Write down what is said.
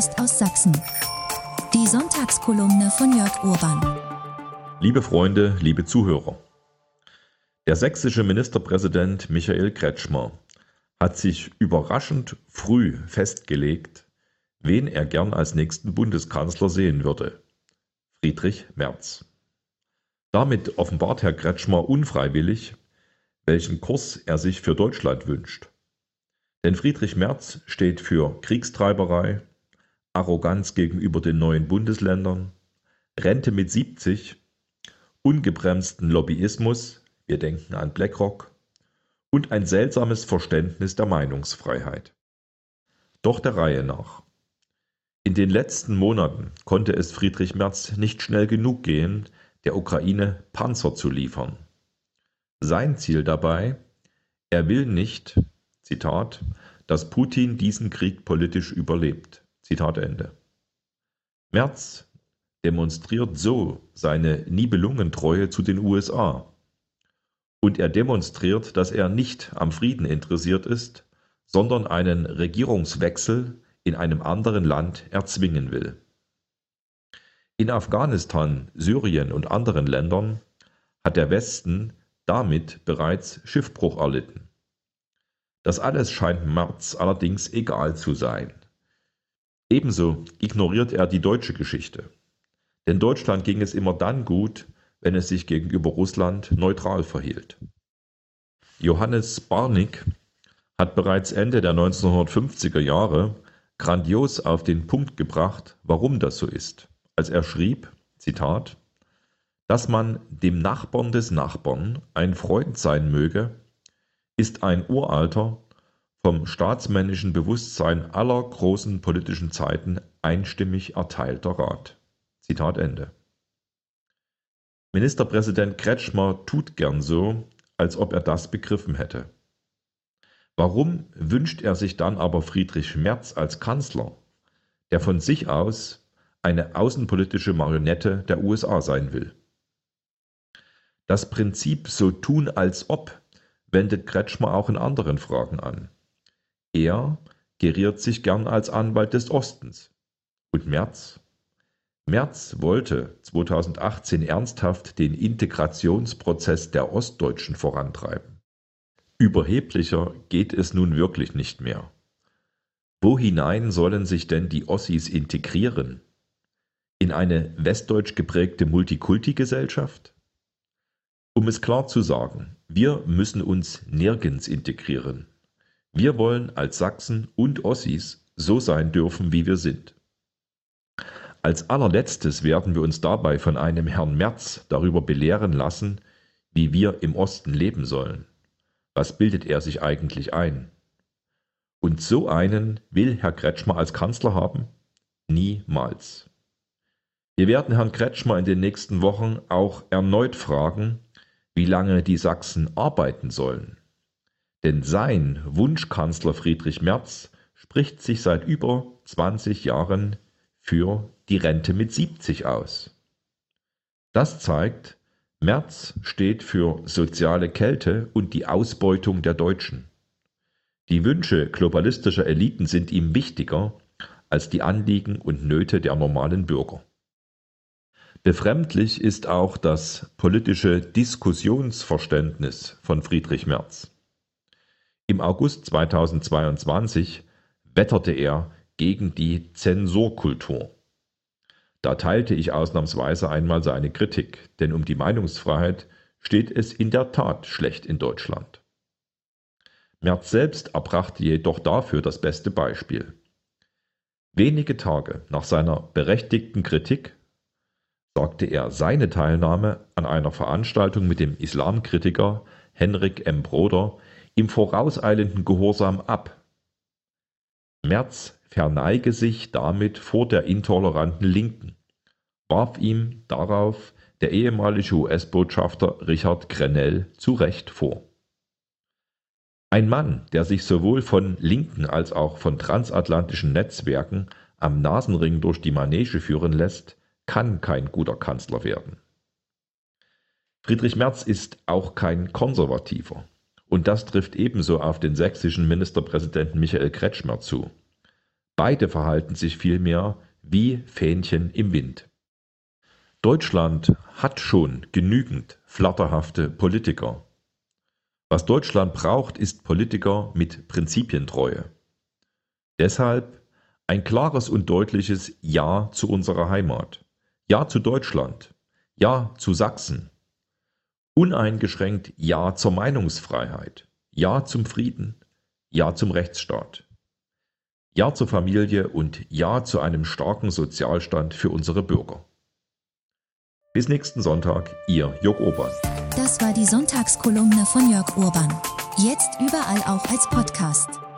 Post aus Sachsen. Die Sonntagskolumne von Jörg Urban. Liebe Freunde, liebe Zuhörer. Der sächsische Ministerpräsident Michael Kretschmer hat sich überraschend früh festgelegt, wen er gern als nächsten Bundeskanzler sehen würde. Friedrich Merz. Damit offenbart Herr Kretschmer unfreiwillig, welchen Kurs er sich für Deutschland wünscht. Denn Friedrich Merz steht für Kriegstreiberei, Arroganz gegenüber den neuen Bundesländern, Rente mit 70, ungebremsten Lobbyismus, wir denken an BlackRock, und ein seltsames Verständnis der Meinungsfreiheit. Doch der Reihe nach. In den letzten Monaten konnte es Friedrich Merz nicht schnell genug gehen, der Ukraine Panzer zu liefern. Sein Ziel dabei, er will nicht, Zitat, dass Putin diesen Krieg politisch überlebt. Zitat Ende. Merz demonstriert so seine Nibelungentreue zu den USA. Und er demonstriert, dass er nicht am Frieden interessiert ist, sondern einen Regierungswechsel in einem anderen Land erzwingen will. In Afghanistan, Syrien und anderen Ländern hat der Westen damit bereits Schiffbruch erlitten. Das alles scheint Merz allerdings egal zu sein. Ebenso ignoriert er die deutsche Geschichte. Denn Deutschland ging es immer dann gut, wenn es sich gegenüber Russland neutral verhielt. Johannes Barnick hat bereits Ende der 1950er Jahre grandios auf den Punkt gebracht, warum das so ist, als er schrieb, Zitat, dass man dem Nachbarn des Nachbarn ein Freund sein möge, ist ein uralter, vom staatsmännischen Bewusstsein aller großen politischen Zeiten einstimmig erteilter Rat. Zitat Ende. Ministerpräsident Kretschmer tut gern so, als ob er das begriffen hätte. Warum wünscht er sich dann aber Friedrich Merz als Kanzler, der von sich aus eine außenpolitische Marionette der USA sein will? Das Prinzip so tun als ob wendet Kretschmer auch in anderen Fragen an. Er geriert sich gern als Anwalt des Ostens. Und Merz? Merz wollte 2018 ernsthaft den Integrationsprozess der Ostdeutschen vorantreiben. Überheblicher geht es nun wirklich nicht mehr. Wo hinein sollen sich denn die Ossis integrieren? In eine westdeutsch geprägte Multikulti-Gesellschaft? Um es klar zu sagen, wir müssen uns nirgends integrieren. Wir wollen als Sachsen und Ossis so sein dürfen, wie wir sind. Als allerletztes werden wir uns dabei von einem Herrn Merz darüber belehren lassen, wie wir im Osten leben sollen. Was bildet er sich eigentlich ein? Und so einen will Herr Kretschmer als Kanzler haben? Niemals. Wir werden Herrn Kretschmer in den nächsten Wochen auch erneut fragen, wie lange die Sachsen arbeiten sollen. Denn sein Wunschkanzler Friedrich Merz spricht sich seit über 20 Jahren für die Rente mit 70 aus. Das zeigt, Merz steht für soziale Kälte und die Ausbeutung der Deutschen. Die Wünsche globalistischer Eliten sind ihm wichtiger als die Anliegen und Nöte der normalen Bürger. Befremdlich ist auch das politische Diskussionsverständnis von Friedrich Merz. Im August 2022 wetterte er gegen die Zensurkultur. Da teilte ich ausnahmsweise einmal seine Kritik, denn um die Meinungsfreiheit steht es in der Tat schlecht in Deutschland. Merz selbst erbrachte jedoch dafür das beste Beispiel. Wenige Tage nach seiner berechtigten Kritik sagte er seine Teilnahme an einer Veranstaltung mit dem Islamkritiker Henrik M. Broder im vorauseilenden Gehorsam ab. Merz verneige sich damit vor der intoleranten Linken, warf ihm darauf der ehemalige US-Botschafter Richard Grenell zu Recht vor. Ein Mann, der sich sowohl von linken als auch von transatlantischen Netzwerken am Nasenring durch die Manege führen lässt, kann kein guter Kanzler werden. Friedrich Merz ist auch kein Konservativer. Und das trifft ebenso auf den sächsischen Ministerpräsidenten Michael Kretschmer zu. Beide verhalten sich vielmehr wie Fähnchen im Wind. Deutschland hat schon genügend flatterhafte Politiker. Was Deutschland braucht, ist Politiker mit Prinzipientreue. Deshalb ein klares und deutliches Ja zu unserer Heimat, Ja zu Deutschland, Ja zu Sachsen, uneingeschränkt Ja zur Meinungsfreiheit, Ja zum Frieden, Ja zum Rechtsstaat, Ja zur Familie und Ja zu einem starken Sozialstand für unsere Bürger. Bis nächsten Sonntag, Ihr Jörg Urban. Das war die Sonntagskolumne von Jörg Urban. Jetzt überall auch als Podcast.